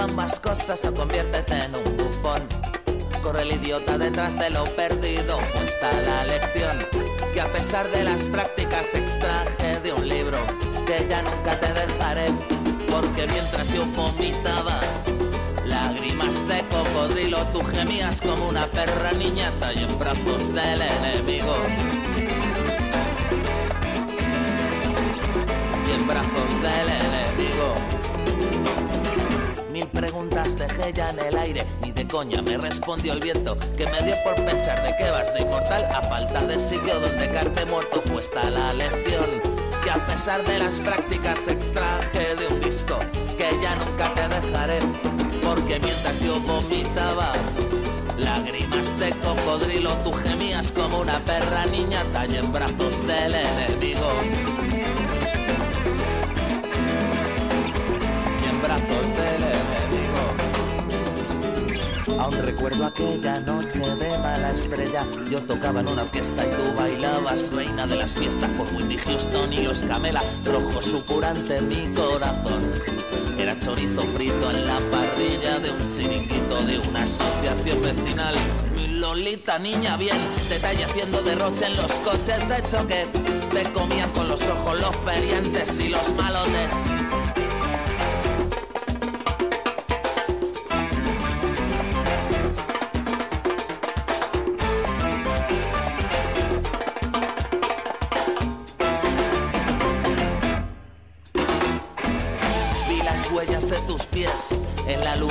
ambas cosas o conviértete en un bufón. Corre el idiota detrás de lo perdido, está la lección que a pesar de las prácticas extraje de un libro que ya nunca te dejaré, porque mientras yo vomitaba lágrimas de cocodrilo, tú gemías como una perra niñata y en brazos del enemigo. Y en brazos del enemigo. Preguntas dejé ya en el aire, ni de coña me respondió el viento, que me dio por pensar de que vas de inmortal a falta de sitio donde carte muerto fue la lección, que a pesar de las prácticas extraje de un disco, que ya nunca te dejaré, porque mientras yo vomitaba, lágrimas de cocodrilo, tú gemías como una perra niñata y en brazos del enemigo. Y en brazos Recuerdo aquella noche de mala estrella. Yo tocaba en una fiesta y tú bailabas, reina de las fiestas, por Whitney Houston y los Camela, rojo supurante mi corazón. Era chorizo frito en la parrilla de un chiringuito de una asociación vecinal. Mi Lolita, niña bien, detalle haciendo derroche en los coches de choque. Te comían con los ojos los feriantes y los malotes.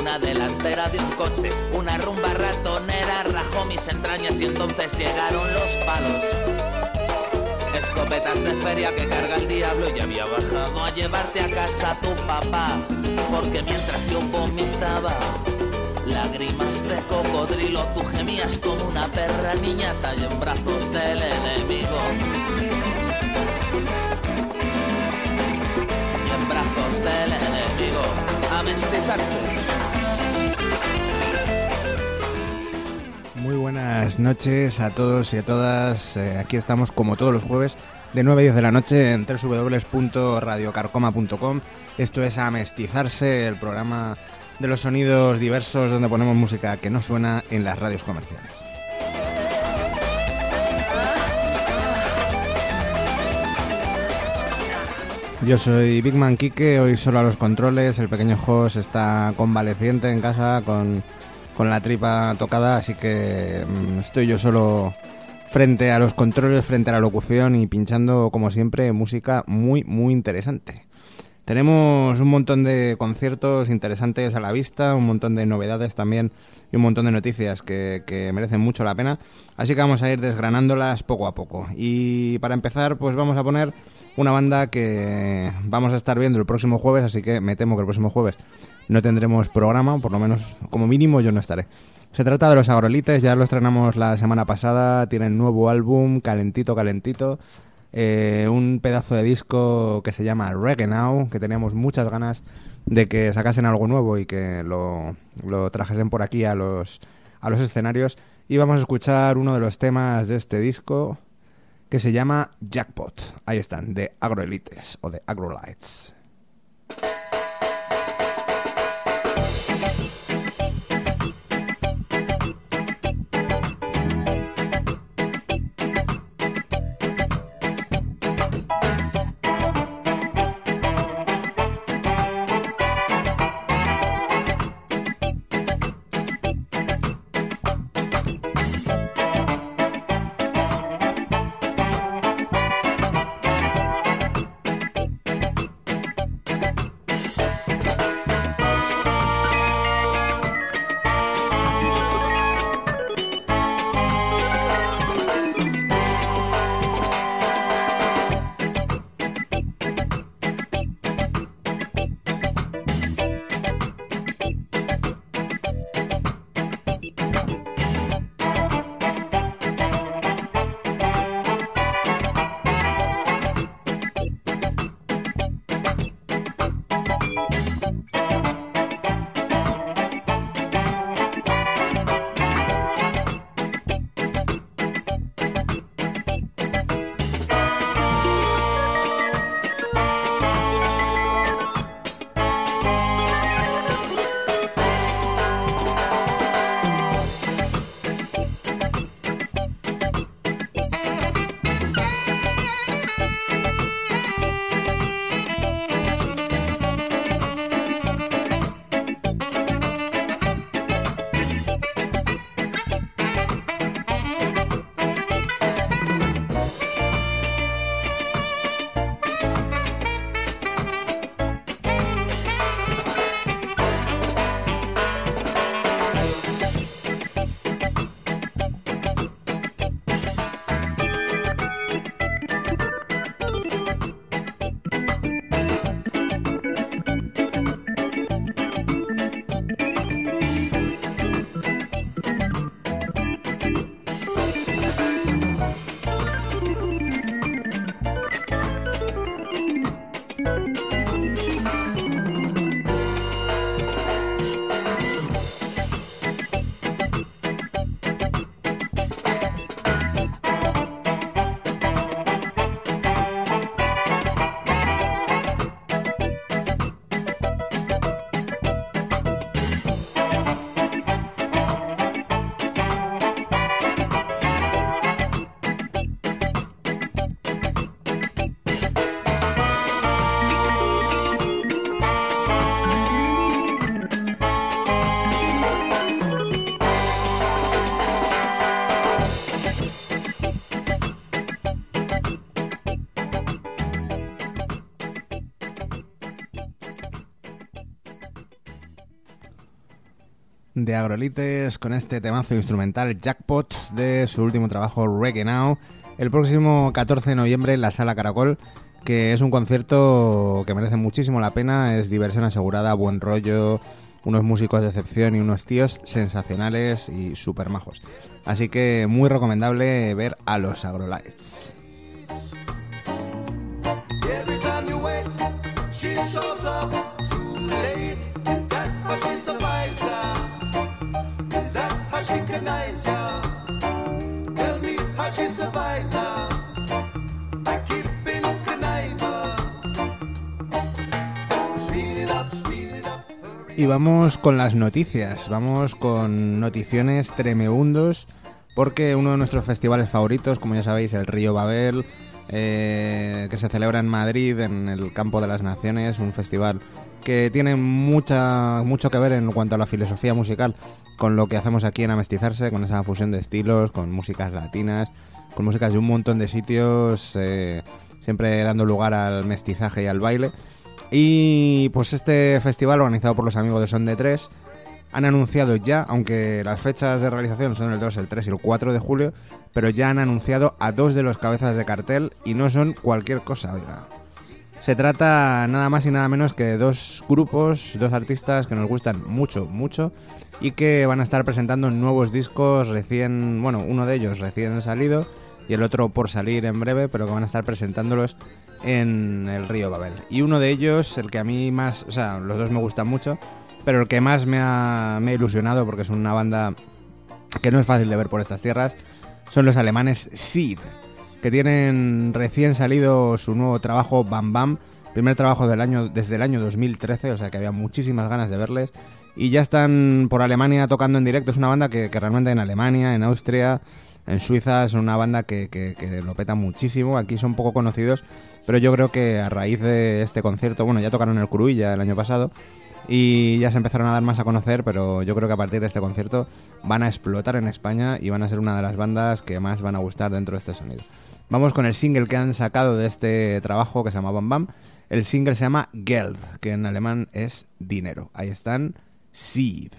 Luna delantera de un coche. Una rumba ratonera rajó mis entrañas y entonces llegaron los palos. Escopetas de feria que carga el diablo y había bajado a llevarte a casa tu papá. Porque mientras yo vomitaba, lágrimas de cocodrilo, tú gemías como una perra niñata y en brazos del enemigo. en brazos del enemigo a buenas noches a todos y a todas. Eh, aquí estamos como todos los jueves de 9 a 10 de la noche en www.radiocarcoma.com. Esto es Amestizarse, el programa de los sonidos diversos donde ponemos música que no suena en las radios comerciales. Yo soy Big Man Kike, hoy solo a los controles, el pequeño Jos está convaleciente en casa con, con la tripa tocada, así que mm, estoy yo solo frente a los controles, frente a la locución y pinchando como siempre música muy muy interesante. Tenemos un montón de conciertos interesantes a la vista, un montón de novedades también y un montón de noticias que, que merecen mucho la pena. Así que vamos a ir desgranándolas poco a poco. Y para empezar, pues vamos a poner una banda que vamos a estar viendo el próximo jueves, así que me temo que el próximo jueves no tendremos programa, por lo menos como mínimo yo no estaré. Se trata de los Agrolites, ya lo estrenamos la semana pasada, tienen nuevo álbum, calentito, calentito. eh, un pedazo de disco que se llama Reggae Now, que teníamos muchas ganas de que sacasen algo nuevo y que lo, lo trajesen por aquí a los, a los escenarios. Y vamos a escuchar uno de los temas de este disco que se llama Jackpot. Ahí están, de Agroelites o de Agrolites. De Agrolites con este temazo instrumental Jackpot de su último trabajo Reggae Now el próximo 14 de noviembre en la Sala Caracol que es un concierto que merece muchísimo la pena, es diversión asegurada, buen rollo, unos músicos de excepción y unos tíos sensacionales y super majos. Así que muy recomendable ver a los Agrolites. Y vamos con las noticias, vamos con noticiones tremeundos, porque uno de nuestros festivales favoritos, como ya sabéis, el Río Babel, eh, que se celebra en Madrid, en el Campo de las Naciones, un festival que tiene mucha, mucho que ver en cuanto a la filosofía musical con lo que hacemos aquí en Amestizarse, con esa fusión de estilos, con músicas latinas, con músicas de un montón de sitios, eh, siempre dando lugar al mestizaje y al baile. Y pues este festival organizado por los amigos de Son de 3 han anunciado ya, aunque las fechas de realización son el 2, el 3 y el 4 de julio, pero ya han anunciado a dos de los cabezas de cartel y no son cualquier cosa, oiga. Se trata nada más y nada menos que de dos grupos, dos artistas que nos gustan mucho, mucho y que van a estar presentando nuevos discos recién, bueno, uno de ellos recién salido y el otro por salir en breve, pero que van a estar presentándolos en el río Babel. Y uno de ellos, el que a mí más, o sea, los dos me gustan mucho, pero el que más me ha, me ha ilusionado, porque es una banda que no es fácil de ver por estas tierras, son los alemanes Seed, que tienen recién salido su nuevo trabajo Bam Bam, primer trabajo del año desde el año 2013, o sea que había muchísimas ganas de verles. Y ya están por Alemania tocando en directo. Es una banda que, que realmente en Alemania, en Austria, en Suiza es una banda que, que, lo peta muchísimo. Aquí son poco conocidos, pero yo creo que a raíz de este concierto, bueno, ya tocaron el Cruilla el año pasado y ya se empezaron a dar más a conocer, pero yo creo que a partir de este concierto van a explotar en España y van a ser una de las bandas que más van a gustar dentro de este sonido. Vamos con el single que han sacado de este trabajo que se llama Bam Bam. El single se llama Geld, que en alemán es dinero. Ahí están, Seed.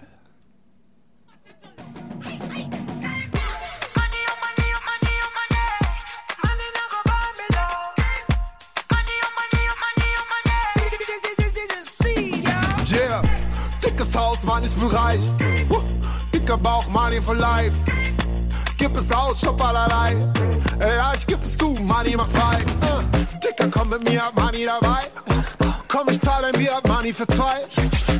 Ich bin reich. Dicker Bauch, Money for life. Gib es aus, shop allerlei. Ja, ich geb es zu, Money macht frei. Uh, dicker, komm mit mir, Money dabei. Komm, ich zahle ein Bier, Money für zwei.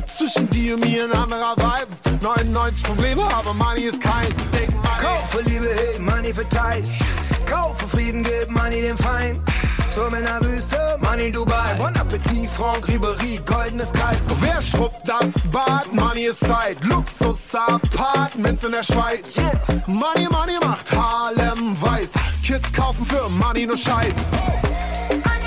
Zwischen dir und mir ein anderer Vibe. 99 Probleme, aber Money ist keins. Kaufe Liebe, Money für Teich. Kaufe Frieden, gib Money dem Feind. Turm in der Wüste, Money Dubai. Bon Appetit, Franck Ribery, goldenes Kalb. Wer schrubbt das Bad? Money ist Zeit. Luxus-Apartments in der Schweiz. Yeah. Money, Money macht Harlem weiß. Kids kaufen für Money nur Scheiß. Ja,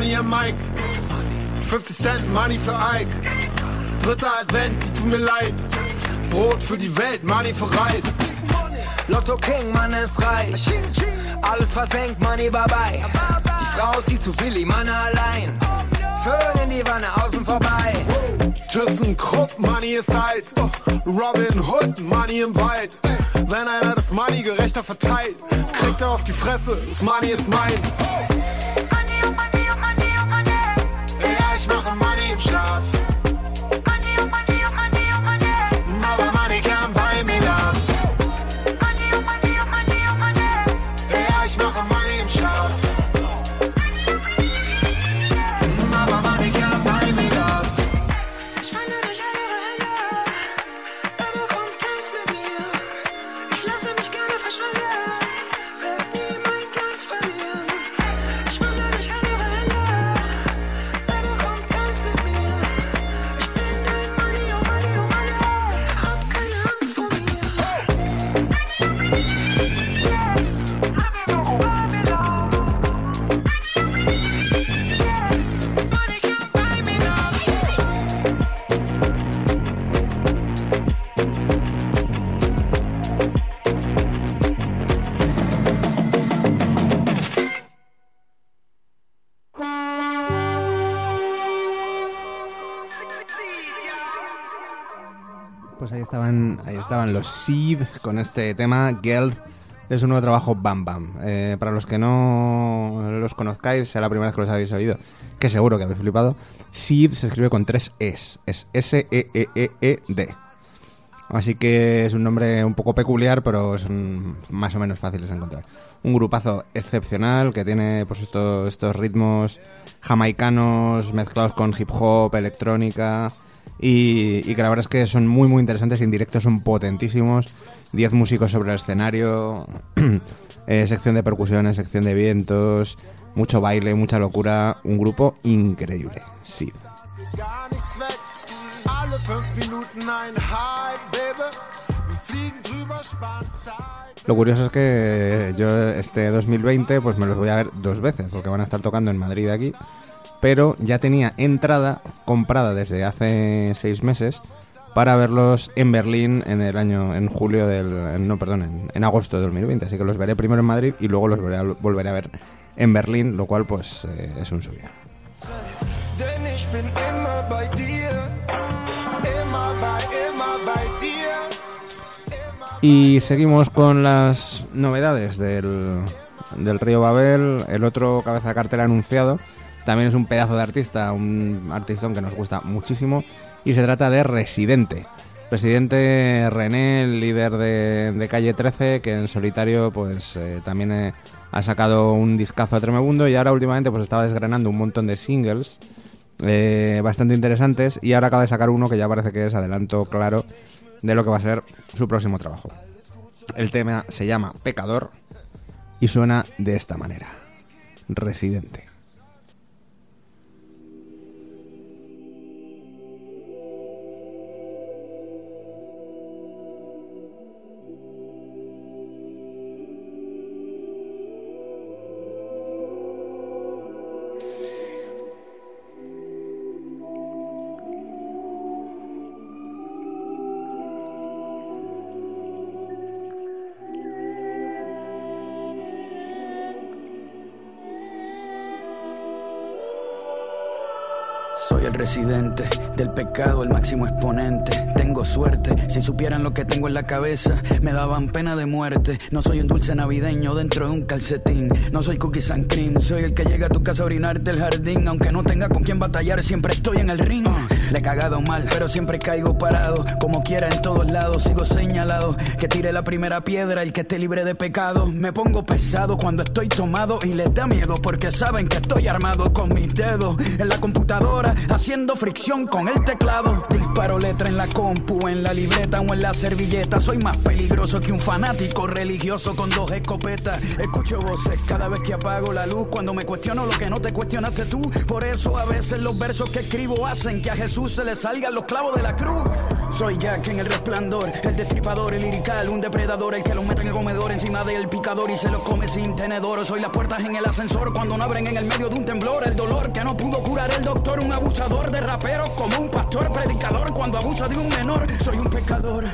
Money am Mike. 50 Cent Money für Ike. Dritter Advent, sie tut mir leid. Brot für die Welt, Money für Reis. Lotto King, man ist reich. Alles versenkt, Money bye bye. Die Frau zieht zu viel, die Mann allein. Föhn in die Wanne, außen vorbei. ThyssenKrupp, Money ist halt. Robin Hood, Money im Wald. Wenn einer das Money gerechter verteilt, kriegt er auf die Fresse, das Money ist meins. Ich mache Money im Schlaf. Estaban, los Seed con este tema, Geld, de su nuevo trabajo Bam Bam. Eh, para los que no los conozcáis, sea la primera vez que los habéis oído, que seguro que habéis flipado, Seed se escribe con tres Es, es S-E-E-E-E-D. Así que es un nombre un poco peculiar, pero son más o menos fáciles de encontrar. Un grupazo excepcional que tiene pues estos, estos ritmos jamaicanos mezclados con hip hop, electrónica y, y que la verdad es que son muy muy interesantes en directo son potentísimos. 10 músicos sobre el escenario, eh, sección de percusiones, sección de vientos, mucho baile, mucha locura, un grupo increíble. Sí. Lo curioso es que yo este 2020 pues me los voy a ver dos veces porque van a estar tocando en Madrid aquí, pero ya tenía entrada comprada desde hace seis meses para verlos en Berlín en el año en julio del en- no perdón en, en agosto de 2020 así que los veré primero en Madrid y luego los veré a- volveré a ver en Berlín lo cual pues eh, es un dir. Y seguimos con las novedades del, del Río Babel. El otro cabeza de cartel anunciado también es un pedazo de artista, un artistón que nos gusta muchísimo. Y se trata de Residente. Residente René, el líder de, de Calle 13, que en solitario pues eh, también eh, ha sacado un discazo a Tremebundo y ahora últimamente pues estaba desgranando un montón de singles eh, bastante interesantes y ahora acaba de sacar uno que ya parece que es adelanto claro de lo que va a ser su próximo trabajo. El tema se llama Pecador y suena de esta manera. Residente. Soy el residente del pecado, el máximo exponente. Tengo suerte, si supieran lo que tengo en la cabeza, me daban pena de muerte. No soy un dulce navideño dentro de un calcetín. No soy cookies and cream, soy el que llega a tu casa a orinarte el jardín. Aunque no tenga con quién batallar, siempre estoy en el ring. Le he cagado mal, pero siempre caigo parado. Como quiera en todos lados, sigo señalado. Que tire la primera piedra, el que esté libre de pecado. Me pongo pesado cuando estoy tomado y les da miedo porque saben que estoy armado con mis dedos en la computadora, haciendo fricción con el teclado. Disparo letra en la compu, en la libreta o en la servilleta. Soy más peligroso que un fanático religioso con dos escopetas. Escucho voces cada vez que apago la luz. Cuando me cuestiono lo que no te cuestionaste tú. Por eso a veces los versos que escribo hacen que a Jesús se le salgan los clavos de la cruz. Soy Jack en el resplandor, el destripador, el lirical, un depredador, el que lo mete en el comedor encima del picador y se lo come sin tenedor. Soy las puertas en el ascensor cuando no abren en el medio de un temblor. El dolor que no pudo curar el doctor, un abusador de rapero como un pastor predicador cuando abusa de un menor. Soy un pecador.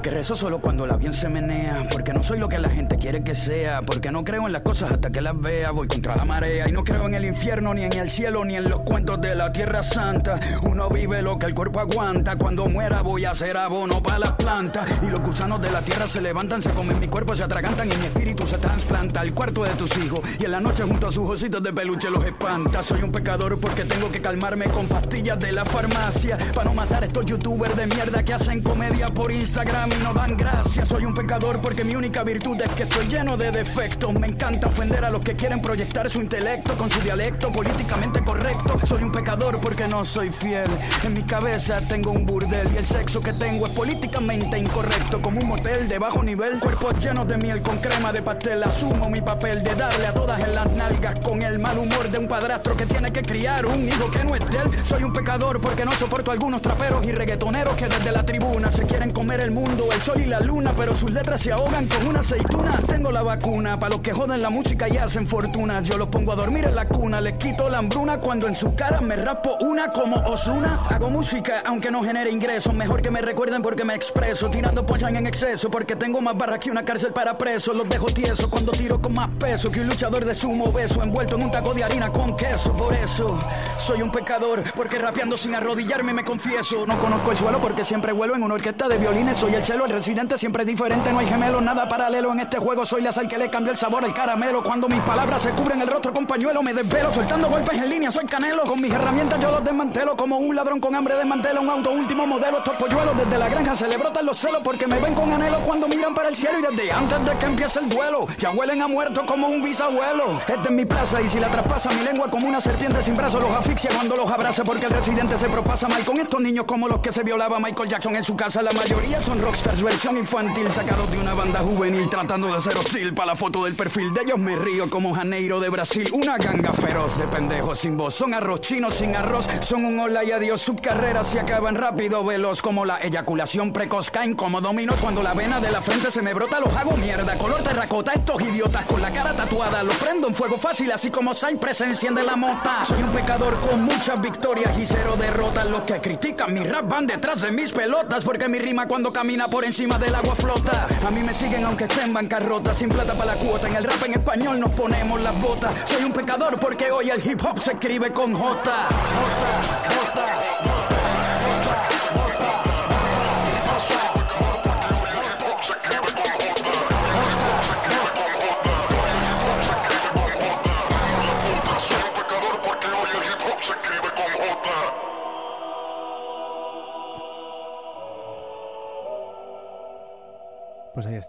Porque rezo solo cuando el avión se menea. Porque no soy lo que la gente quiere que sea. Porque no creo en las cosas hasta que las vea. Voy contra la marea. Y no creo en el infierno, ni en el cielo, ni en los cuentos de la tierra santa. Uno vive lo que el cuerpo aguanta. Cuando muera voy a hacer abono para las plantas. Y los gusanos de la tierra se levantan, se comen mi cuerpo, se atragantan y mi espíritu se trasplanta al cuarto de tus hijos. Y en la noche junto a sus ositos de peluche los espanta. Soy un pecador porque tengo que calmarme con pastillas de la farmacia. Para no matar a estos youtubers de mierda que hacen comedia por Instagram y no dan gracias. Soy un pecador porque mi única virtud es que estoy lleno de defectos. Me encanta ofender a los que quieren proyectar su intelecto con su dialecto políticamente correcto. Soy un pecador porque no soy fiel. En mi cabeza tengo un burdel y el sexo que tengo es políticamente incorrecto. Como un motel de bajo nivel, cuerpos llenos de miel con crema de pastel. Asumo mi papel de darle a todas en las nalgas con el mal humor de un padrastro que tiene que criar un hijo que no es de él. Soy un pecador porque no soporto algunos traperos y reggaetoneros que desde la tribuna se quieren comer el mundo el sol y la luna, pero sus letras se ahogan con una aceituna. Tengo la vacuna para los que joden la música y hacen fortuna. Yo los pongo a dormir en la cuna, les quito la hambruna cuando en su cara me raspo una como Osuna. Hago música aunque no genere ingresos, mejor que me recuerden porque me expreso, tirando pochan en exceso, porque tengo más barras que una cárcel para presos. Los dejo tiesos cuando tiro con más peso que un luchador de sumo beso, envuelto en un taco de harina con queso. Por eso soy un pecador, porque rapeando sin arrodillarme me confieso. No conozco el suelo porque siempre vuelo en una orquesta de violines. Soy el el residente siempre es diferente, no hay gemelo, nada paralelo en este juego. Soy la sal que le cambió el sabor al caramelo. Cuando mis palabras se cubren el rostro con pañuelo, me desvelo, soltando golpes en línea. Soy canelo, con mis herramientas yo los desmantelo. Como un ladrón con hambre desmantelo un auto último modelo. Estos polluelos desde la granja se le brotan los celos porque me ven con anhelo cuando miran para el cielo y desde antes de que empiece el duelo. Ya huelen a muerto como un bisabuelo. Esta es mi plaza y si la traspasa mi lengua como una serpiente sin brazos los asfixia cuando los abraza porque el residente se propasa mal con estos niños como los que se violaba Michael Jackson en su casa. La mayoría son rockstars versión infantil sacados de una banda juvenil tratando de ser hostil para la foto del perfil de ellos me río como Janeiro de Brasil. Una ganga feroz de pendejos sin voz. Son arroz chinos sin arroz. Son un hola y adiós. Sus carreras se acaban rápido, veloz como la eyaculación precoz. Caen como dominos cuando la vena de la frente se me brota. Los hago mierda. Color terracota. Estos idiotas con la cara tatuada. Los prendo en fuego fácil así como Cypress se enciende la mota. Soy un pecador con muchas victorias y cero derrotas. Los que critican mi rap van detrás de mis pelotas porque mi rima cuando camina por encima del agua flota. A mí me siguen aunque esté en bancarrota. Sin plata para la cuota. En el rap en español nos ponemos las botas. Soy un pecador porque hoy el hip hop se escribe con J. J.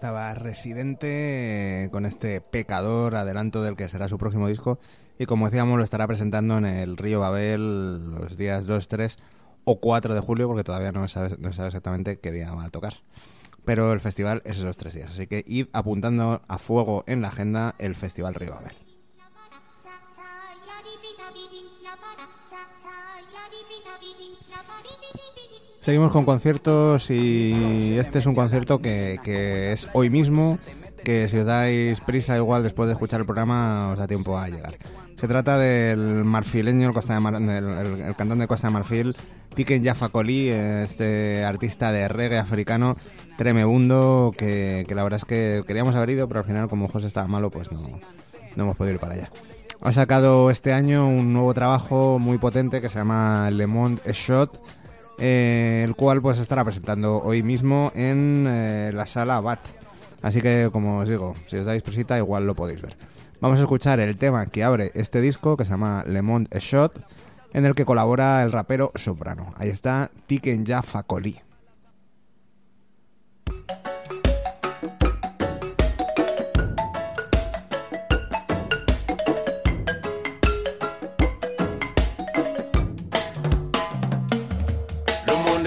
estaba Residente eh, con este pecador, adelanto del que será su próximo disco. Y como decíamos, lo estará presentando en el Río Babel los días 2, 3 o 4 de julio, porque todavía no se sabe, no sabe exactamente qué día va a tocar. Pero el festival es esos tres días, así que id apuntando a fuego en la agenda el Festival Río Babel. Seguimos con conciertos y este es un concierto que, que es hoy mismo, que si os dais prisa igual después de escuchar el programa os da tiempo a llegar. Se trata del marfileño, el, Costa de Mar- del- el- el cantante de Costa de Marfil, Piquen Jaffa Coli, este artista de reggae africano tremebundo, que, que la verdad es que queríamos haber ido, pero al final como José estaba malo, pues no, no hemos podido ir para allá. Ha sacado este año un nuevo trabajo muy potente que se llama Le Monde Shot, eh, el cual pues estará presentando hoy mismo en eh, la sala BAT. Así que, como os digo, si os dais presita, igual lo podéis ver. Vamos a escuchar el tema que abre este disco, que se llama Le Monde Shot, en el que colabora el rapero Soprano. Ahí está Tiken Ya Fakoli.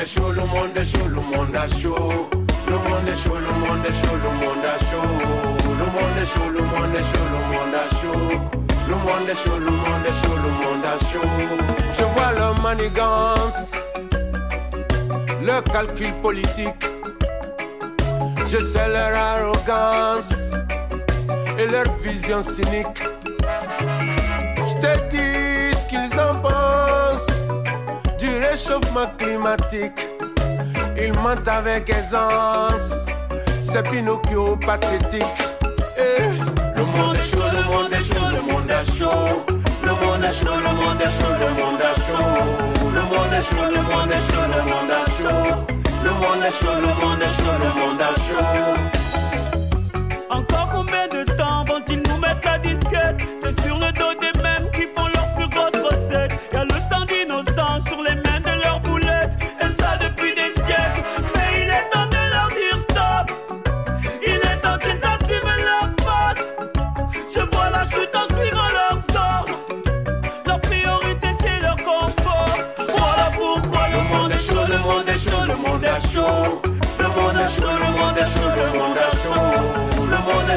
Est chaud, le monde est chaud, le monde est chaud. Le monde est chaud, le monde est chaud, le monde est chaud. Le monde est chaud, le monde est chaud, le monde est chaud. Le monde est chaud, le monde est chaud, le monde est chaud. Je vois leur manigance, leur calcul politique. Je sais leur arrogance et leur vision cynique. Réchauffement climatique. Ils mentent avec aisance, c'est Pinocchio pathétique. Eh, Le monde est chaud, le monde est chaud, le monde est chaud. Le monde est chaud, le monde est chaud, le monde est chaud. Le monde est chaud, le monde est chaud, le monde est chaud. Le monde est chaud, le monde est chaud, le monde est chaud. Encore combien de temps vont-ils nous mettre la disquette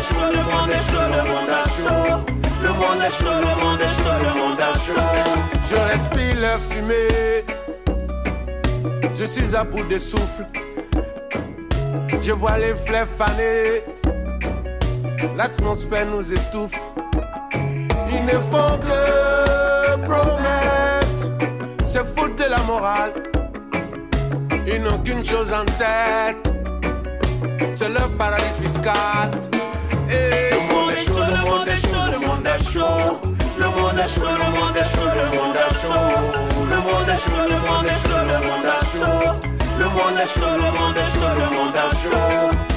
chaud, le monde est chaud, le monde est chaud. Le monde est chaud, le monde est chaud, le monde est chaud. Je respire leur fumée. Je suis à bout de souffle. Je vois les fleurs faner. L'atmosphère nous étouffe. Ils ne font que promettre. C'est foutre de la morale. Ils n'ont qu'une chose en tête. C'est leur paradis fiscal. Le monde est chaud, le monde est chaud, le monde est chaud. Le monde est chaud, le monde est chaud, le monde est chaud. Le monde est chaud, le monde est chaud, le monde est chaud. Le monde est chaud, le monde est chaud, le monde est chaud.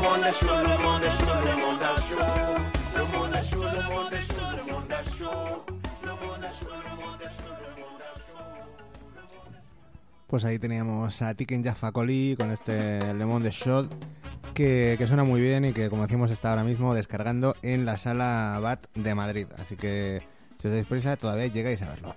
Le monde est le monde est. Pues ahí teníamos a Tiken Jaffa Coli con este Le Monde Shot que, que suena muy bien y que como decimos está ahora mismo descargando en la sala BAT de Madrid. Así que si os dais prisa todavía llegáis a verlo.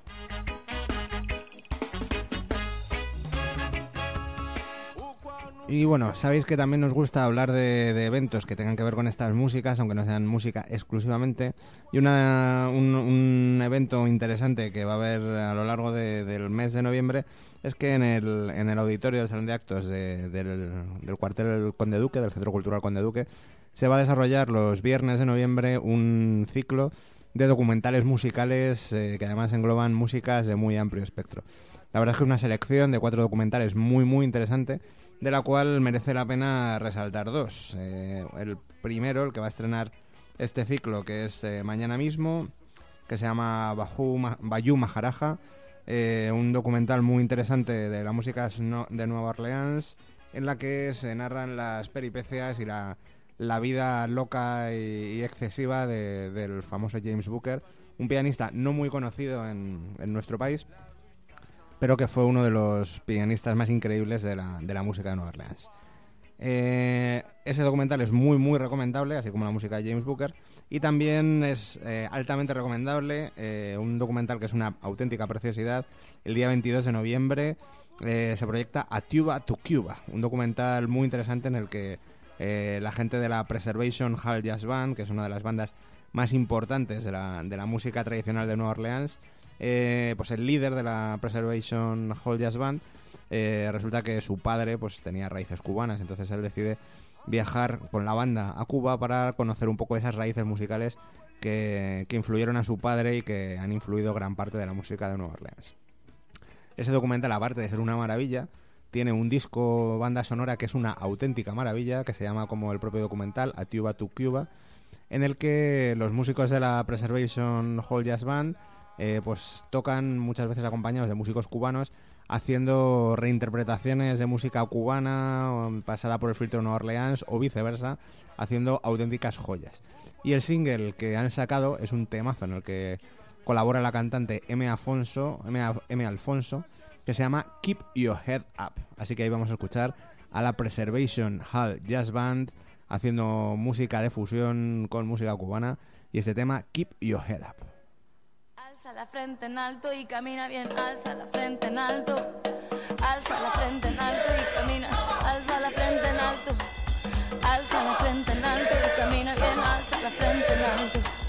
Y bueno, sabéis que también nos gusta hablar de, eventos que tengan que ver con estas músicas, aunque no sean música exclusivamente. Y una- un, un evento interesante que va a haber a lo largo de- del mes de noviembre es que en el, auditorio del Salón de Actos de- del, del cuartel Conde Duque, del Centro Cultural Conde Duque, se va a desarrollar los viernes de noviembre un ciclo de documentales musicales eh, que además engloban músicas de muy amplio espectro. La verdad es que una selección de cuatro documentales muy muy interesante, de la cual merece la pena resaltar dos. Eh, el primero, el que va a estrenar este ciclo, que es eh, mañana mismo, que se llama Ma- Bayou Maharaja, eh, un documental muy interesante de la música de Nueva Orleans, en la que se narran las peripecias y la, la vida loca y, excesiva de- del famoso James Booker, un pianista no muy conocido en, en nuestro país, pero que fue uno de los pianistas más increíbles de la, de la música de Nueva Orleans. Eh, ese documental es muy, muy recomendable, así como la música de James Booker. Y también es eh, altamente recomendable eh, un documental que es una auténtica preciosidad. El día 22 de noviembre se proyecta A Tuba to Cuba, un documental muy interesante en el que la gente de la Preservation Hall Jazz Band, que es una de las bandas más importantes de la, de la música tradicional de Nueva Orleans, eh, pues el líder de la Preservation Hall Jazz Band, eh, resulta que su padre pues tenía raíces cubanas, entonces él decide viajar con la banda a Cuba para conocer un poco esas raíces musicales que, que influyeron a su padre y que han influido gran parte de la música de Nueva Orleans. Ese documental, aparte de ser una maravilla, tiene un disco banda sonora que es una auténtica maravilla, que se llama como el propio documental, A Tuba to Cuba, en el que los músicos de la Preservation Hall Jazz Band eh, pues tocan muchas veces acompañados de músicos cubanos haciendo reinterpretaciones de música cubana o pasada por el filtro Nueva Orleans o viceversa, haciendo auténticas joyas. Y el single que han sacado es un temazo en el que colabora la cantante M. Afonso, M. M. Alfonso, que se llama Keep Your Head Up. Así que ahí vamos a escuchar a la Preservation Hall Jazz Band haciendo música de fusión con música cubana y este tema Keep Your Head Up. Alza la frente en alto y camina bien, alza la frente en alto. Alza la frente en alto y camina, alza la frente en alto. Alza la frente en alto y camina bien, alza la frente en alto.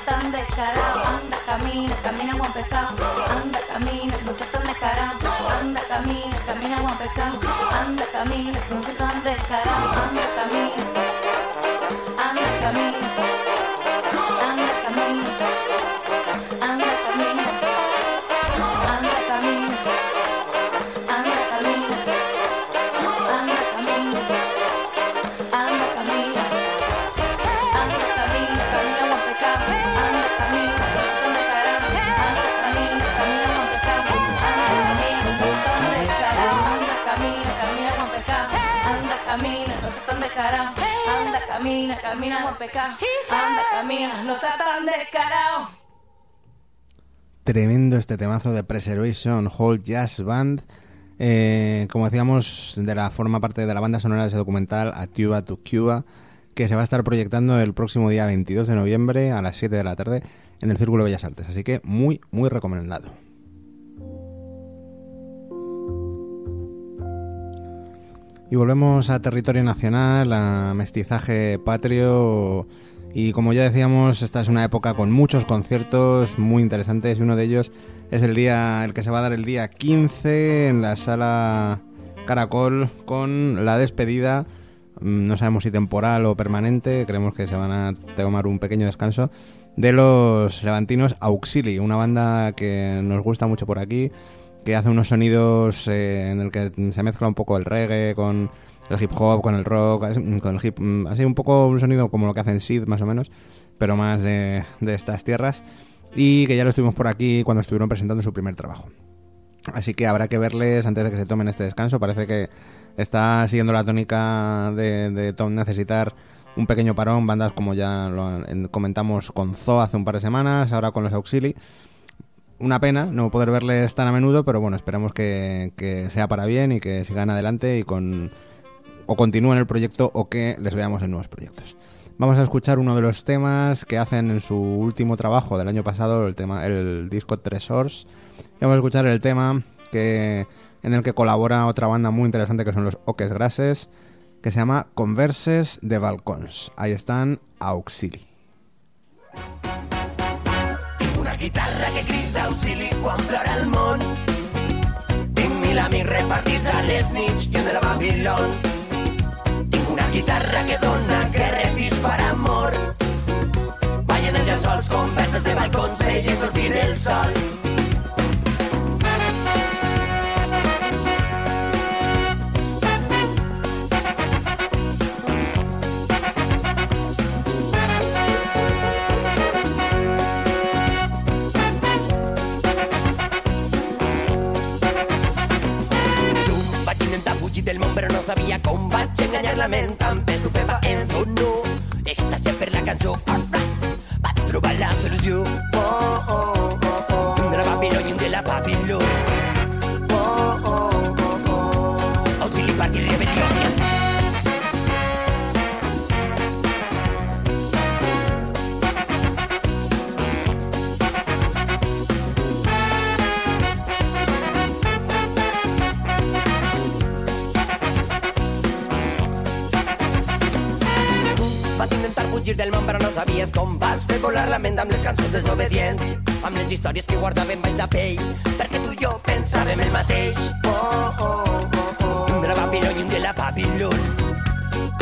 Tan descarado. Anda, camina, camina, buen pecado. Anda, camina, no se tan descarado. Anda, camina, camina, buen pecado. Anda, camina, no se tan descarado. Anda, camina. Anda, camina. Camina, camina buen pecado. Anda, camina, no se tan descarado. Tremendo este temazo de Preservation Hall Jazz Band. Eh, como decíamos, de la forma parte de la banda sonora de ese documental A Cuba to Cuba, que se va a estar proyectando el próximo día 22 de noviembre a las 7 de la tarde en el Círculo de Bellas Artes. Así que muy, muy recomendado. Y volvemos a territorio nacional, a mestizaje patrio. Y como ya decíamos, esta es una época con muchos conciertos muy interesantes y uno de ellos es el día el que se va a dar el día 15 en la sala Caracol con la despedida, mm, no sabemos si temporal o permanente, creemos que se van a tomar un pequeño descanso de los levantinos Auxili, una banda que nos gusta mucho por aquí, que hace unos sonidos eh, en el que se mezcla un poco el reggae con el hip hop, con el rock, as- con el hip, mm, así un poco un sonido como lo que hacen Sid más o menos, pero más de, estas tierras y que ya lo estuvimos por aquí cuando estuvieron presentando su primer trabajo. Así que habrá que verles antes de que se tomen este descanso. Parece que está siguiendo la tónica de, de Tom necesitar un pequeño parón. Bandas como ya lo comentamos con Zoo hace un par de semanas, ahora con los Auxili. Una pena no poder verles tan a menudo, pero bueno, esperemos que, que sea para bien y que sigan adelante y con o continúen el proyecto o que les veamos en nuevos proyectos. Vamos a escuchar uno de los temas que hacen en su último trabajo del año pasado, el tema, el disco Tresors. Y vamos a escuchar el tema que en el que colabora otra banda muy interesante que son los Oques Grases, que se llama Converses de Balcons. Ahí están Auxili. Guitarra que crida auxili quan plora el món. Tinc mil amics repartits a les nits i un de la Babilón. Tinc una guitarra que dona, que rep dispara amor. Ballen els llençols, converses de balcons, veien sortir el sol. Sabia com vaig enganyar la ment amb estupefaents o no èxtasi per la cançó alright vaig trobar la solució. Oh, oh. Volar la ment amb les cançons desobedients. Amb les històries que guardàvem baix de pell. Perquè tu i jo pensàvem el mateix. Oh, oh, oh, oh. un de la Babilònia i un de la Babilón.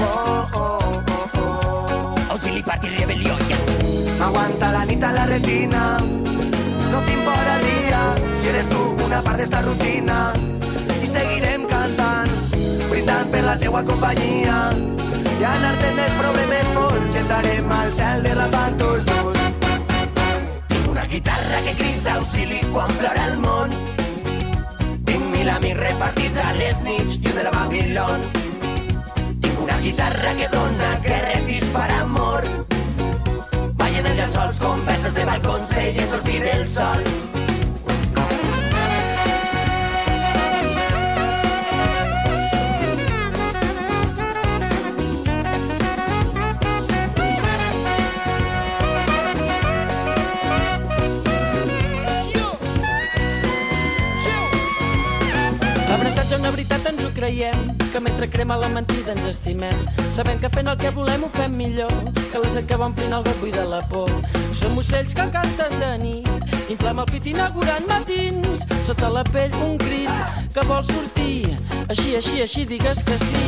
Oh, oh, oh, oh. auxili party rebel·lió yeah. Aguanta la nit a la retina. No dia si eres tu una part d'esta rutina. I seguirem cantant brindant per la teua companyia i anar-te'n dels problemes molts sentarem al cel derrapant tots dos. Tinc una guitarra que crida auxili quan plora el món. Tinc mil amics repartits a les nits i un de la Babilón. Tinc una guitarra que dona que rep dispara amor. Ballen els llençols converses de balcons veien sortir el sol veritat ens ho creiem, que mentre crema la mentida ens estimem. Sabem que fent el que volem ho fem millor, que la set que va omplint el got buida la por. Som ocells que canten de nit, inflem el pit inaugurant matins, sota la pell un crit que vol sortir. Així, així, així, digues que sí.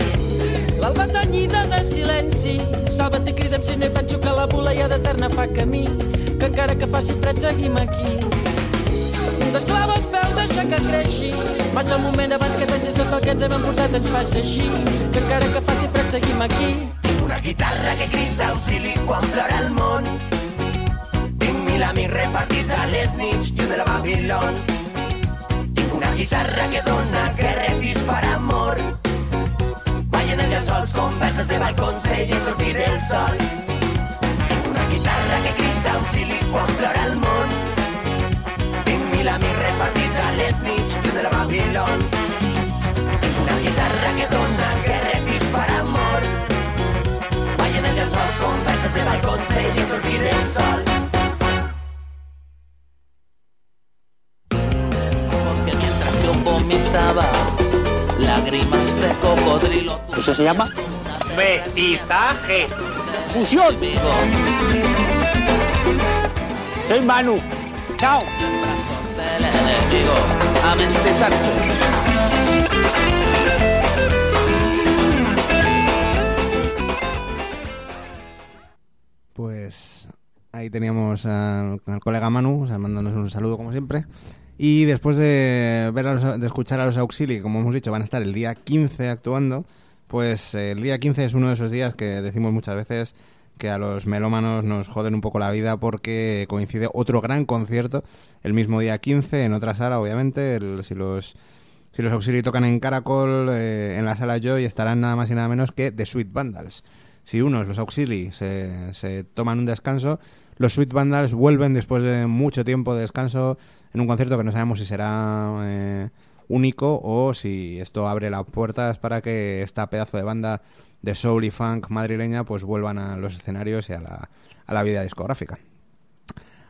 L'alba tenyida de silenci, salva't i crida'm si no hi penso que la voleiada eterna fa camí, que encara que faci fred seguim aquí. D'esclava als peus deixa que creixi Marxa el moment abans que pensis tot el que ens hem emportat ens fa ser així Que encara que faci fred seguim aquí Tinc una guitarra que crida auxili quan plora el món. Tinc mil amics repartits a les nits i un de la Babilón. Tinc una guitarra que dona guerra i dispara amor. Ballen els llençols, converses de balcons, veien sortir el sol. Tinc una guitarra que crida auxili quan plora el món. Tinc mil amics repartits a les nits i un de la Babilón. Guitarra que dona i dispara amor. Ballen els llençols, converses de balcons, veien sortir el sol. Porque mientras yo vomitaba lágrimas de cocodrilo. Eso se llama mestizaje. Fusión. Soy Manu. Chao. Pues ahí teníamos al, colega Manu, o sea, mandándonos un saludo como siempre. Y después de, ver a los- de escuchar a los Auxili, como hemos dicho, van a estar el día 15 actuando, pues eh, el día 15 es uno de esos días que decimos muchas veces que a los melómanos nos joden un poco la vida porque coincide otro gran concierto el mismo día 15 en otra sala, obviamente. el- si los si los Auxili tocan en Caracol, eh, en la sala Joy, estarán nada más y nada menos que The Sweet Vandals. Si unos, los Auxili, se, se toman un descanso, los Sweet Vandals vuelven después de mucho tiempo de descanso en un concierto que no sabemos si será eh, único o si esto abre las puertas para que esta pedazo de banda de soul y funk madrileña pues vuelvan a los escenarios y a la, a la vida discográfica.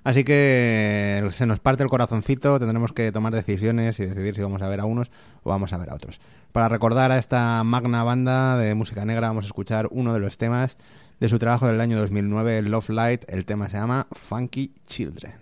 Así que se nos parte el corazoncito, tendremos que tomar decisiones y decidir si vamos a ver a unos o vamos a ver a otros. Para recordar a esta magna banda de música negra vamos a escuchar uno de los temas de su trabajo del año 2009, Love Light. El tema se llama Funky Children.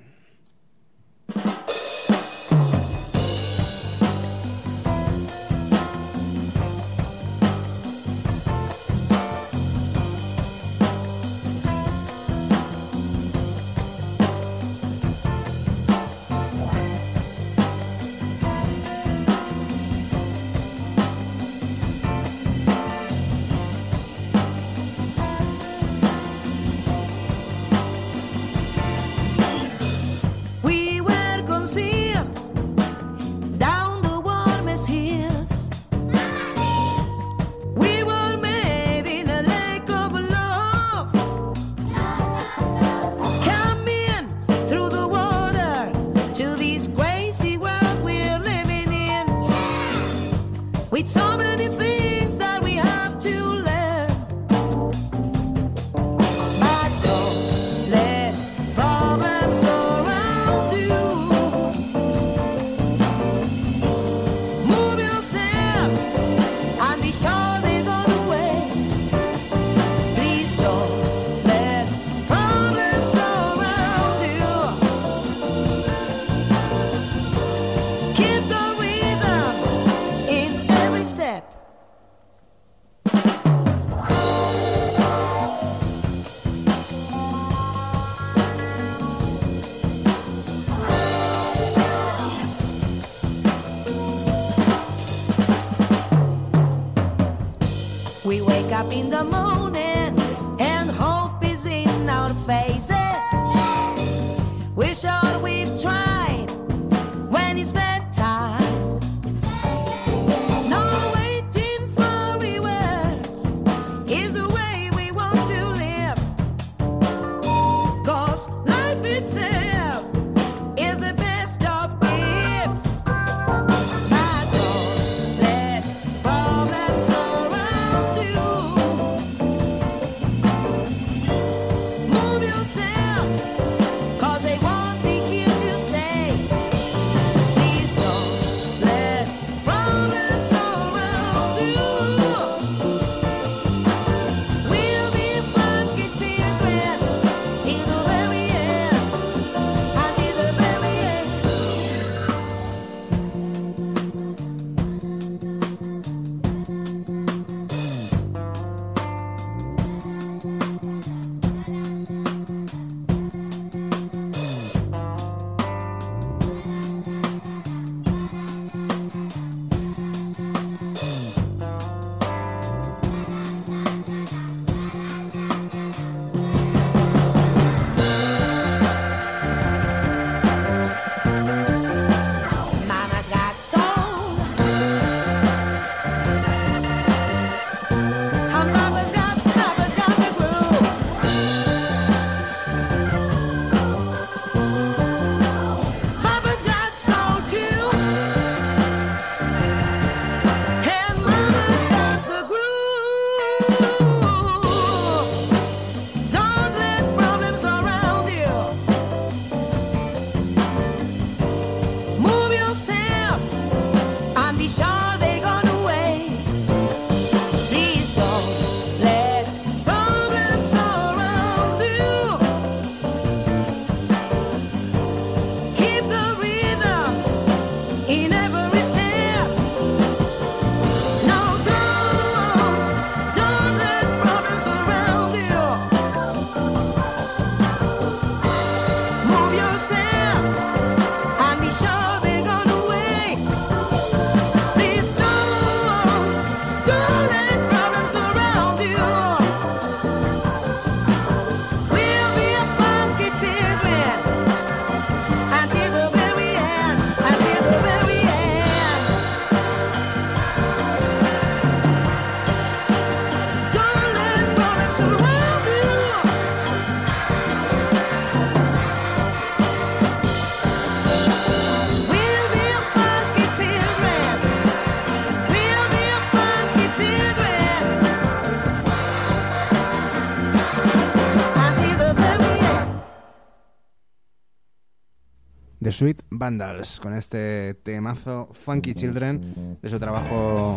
Sweet Vandals con este temazo Funky Children de su trabajo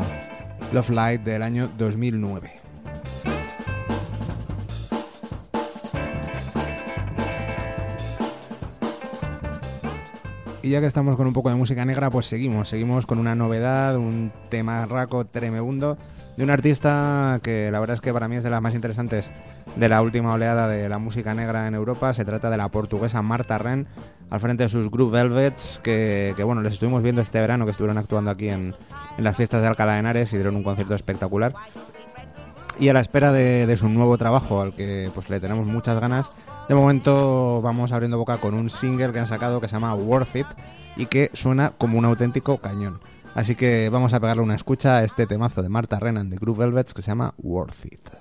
Love Light del año 2009. Y ya que estamos con un poco de música negra, pues seguimos, seguimos con una novedad, un tema raco tremebundo de un artista que la verdad es que para mí es de las más interesantes de la última oleada de la música negra en Europa. Se trata de la portuguesa Marta Ren, al frente de sus Group Velvets, que, bueno, les estuvimos viendo este verano, que estuvieron actuando aquí en, en las fiestas de Alcalá de Henares y dieron un concierto espectacular. Y a la espera de, de, su nuevo trabajo, al que pues le tenemos muchas ganas, de momento vamos abriendo boca con un single que han sacado que se llama Worth It y que suena como un auténtico cañón. Así que vamos a pegarle una escucha a este temazo de Marta Renan de Group Velvets que se llama Worth It.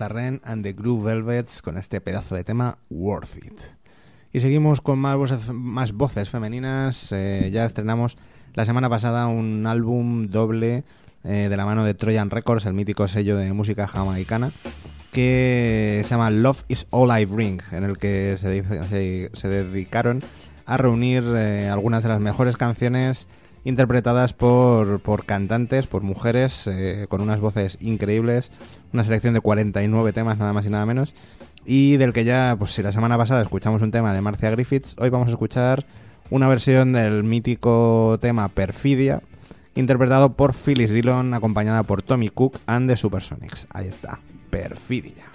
Marta Ren and the Groove Velvets con este pedazo de tema Worth It. Y seguimos con más voces, más voces femeninas. Eh, ya estrenamos la semana pasada un álbum doble eh, de la mano de Trojan Records, el mítico sello de música jamaicana, que se llama Love is All I Bring, en el que se- se dedicaron a reunir eh, algunas de las mejores canciones interpretadas por, por cantantes, por mujeres, eh, con unas voces increíbles, una selección de 49 temas nada más y nada menos, y del que ya, pues si la semana pasada escuchamos un tema de Marcia Griffiths, hoy vamos a escuchar una versión del mítico tema Perfidia, interpretado por Phyllis Dillon, acompañada por Tommy Cook and the Supersonics. Ahí está, Perfidia.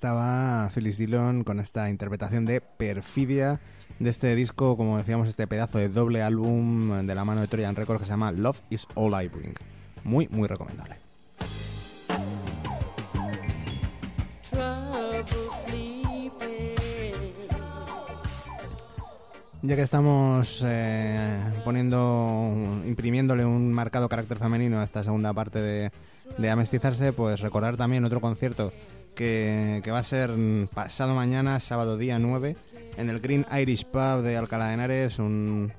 Estaba Phyllis Dillon con esta interpretación de Perfidia de este disco, como decíamos, este pedazo de doble álbum de la mano de Trojan Records que se llama Love is All I Bring. Muy, muy recomendable. Ya que estamos eh, poniendo, imprimiéndole un marcado carácter femenino a esta segunda parte de, de Amestizarse, pues recordar también otro concierto que, va a ser mm, pasado mañana, sábado día 9, en el Green Irish Pub de Alcalá de Henares, un,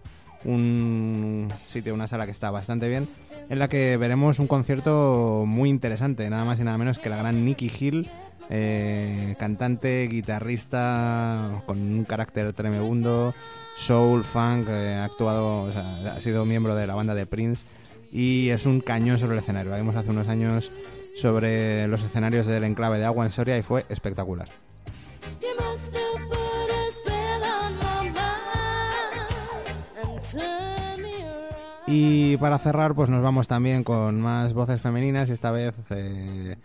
un sitio, una sala que está bastante bien, en la que veremos un concierto muy interesante, nada más y nada menos que la gran Nicky Hill, eh, cantante, guitarrista, con un carácter tremebundo, soul, funk, eh, ha actuado, o sea, ha sido miembro de la banda de Prince y es un cañón sobre el escenario. Vimos hace unos años sobre los escenarios del enclave de Agua en Soria y fue espectacular. Y para cerrar, pues nos vamos también con más voces femeninas y esta vez eh,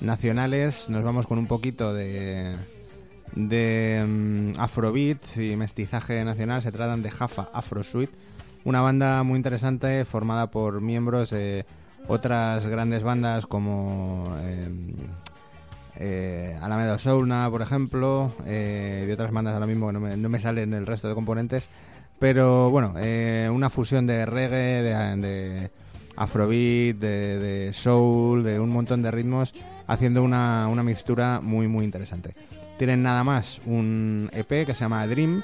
nacionales. Nos vamos con un poquito de, de mm, afrobeat y mestizaje nacional. Se tratan de Jaffa Afro Suite, una banda muy interesante formada por miembros de otras grandes bandas como eh, eh, Alameda Soulna, por ejemplo, eh, y otras bandas ahora mismo que no me, no me salen el resto de componentes. Pero bueno, eh, una fusión de reggae, de, afrobeat, de, de soul, de un montón de ritmos, haciendo una, una mixtura muy muy interesante. Tienen nada más un EP que se llama Dream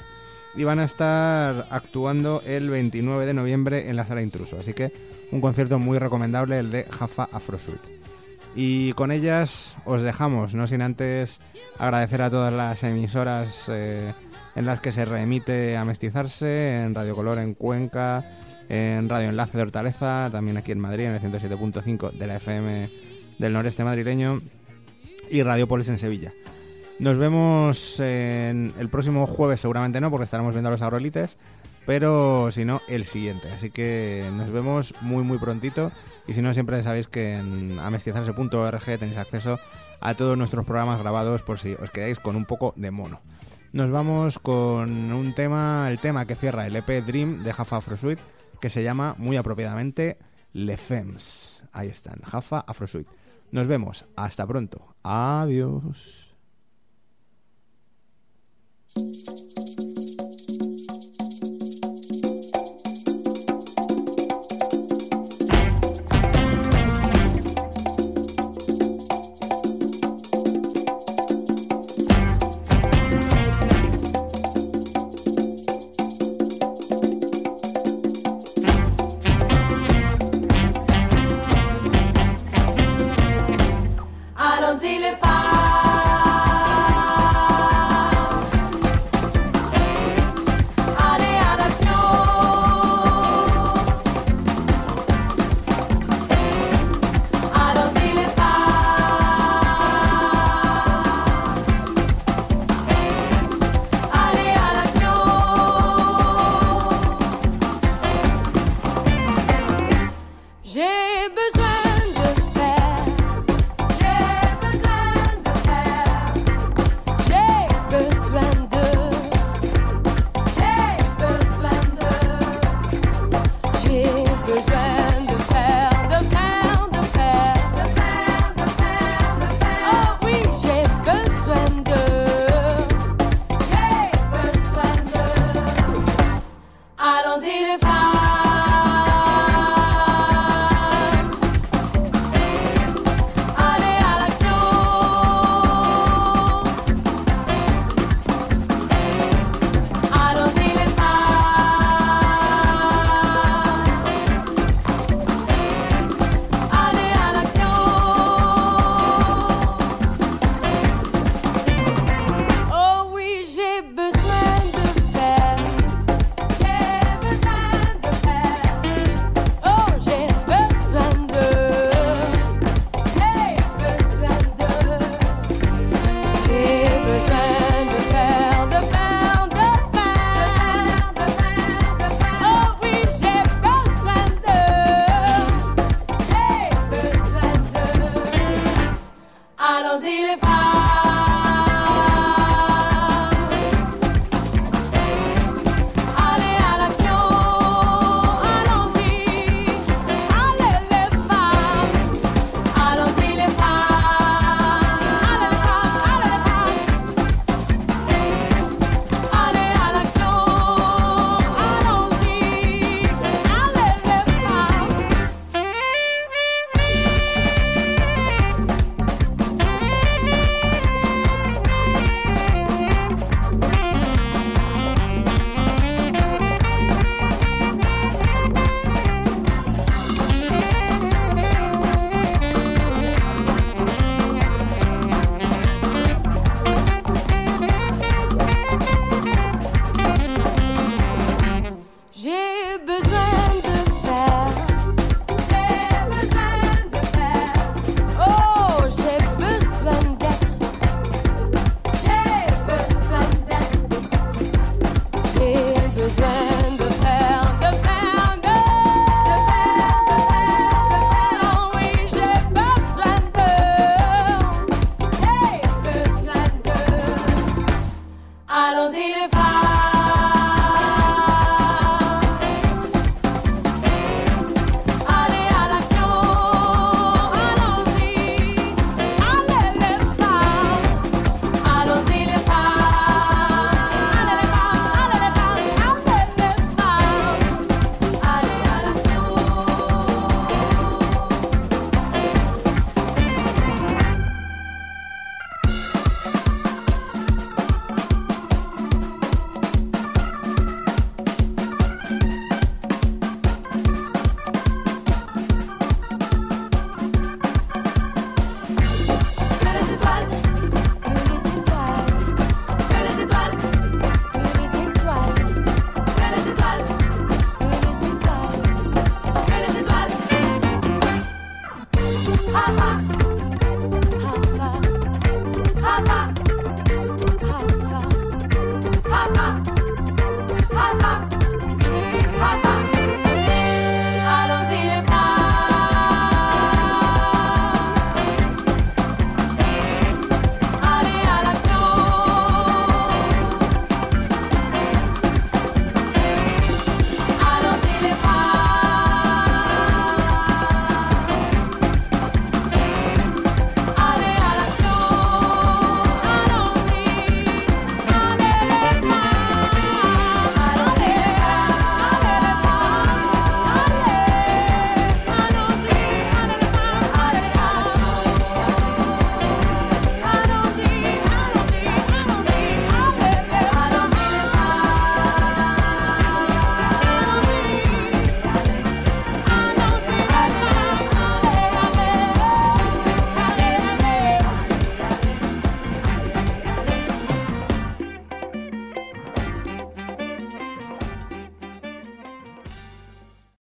y van a estar actuando el 29 de noviembre en la sala Intruso. Así que un concierto muy recomendable, el de Jaffa Afro Suite. Y con ellas os dejamos, no sin antes agradecer a todas las emisoras eh, en las que se reemite a mestizarse, en Radio Color en Cuenca, en Radio Enlace de Hortaleza, también aquí en Madrid, en el 107.5 de la FM del noreste madrileño, y Radio Polis en Sevilla. Nos vemos en el próximo jueves, seguramente no, porque estaremos viendo a los Aurolites, pero si no, el siguiente. Así que nos vemos muy, muy prontito. Y si no, siempre sabéis que en amestizarse.org tenéis acceso a todos nuestros programas grabados por si os quedáis con un poco de mono. Nos vamos con un tema, el tema que cierra el EP Dream de Jaffa Afro Suite, que se llama muy apropiadamente Le Femmes. Ahí están, Jaffa Afro Suite. Nos vemos, hasta pronto. Adiós.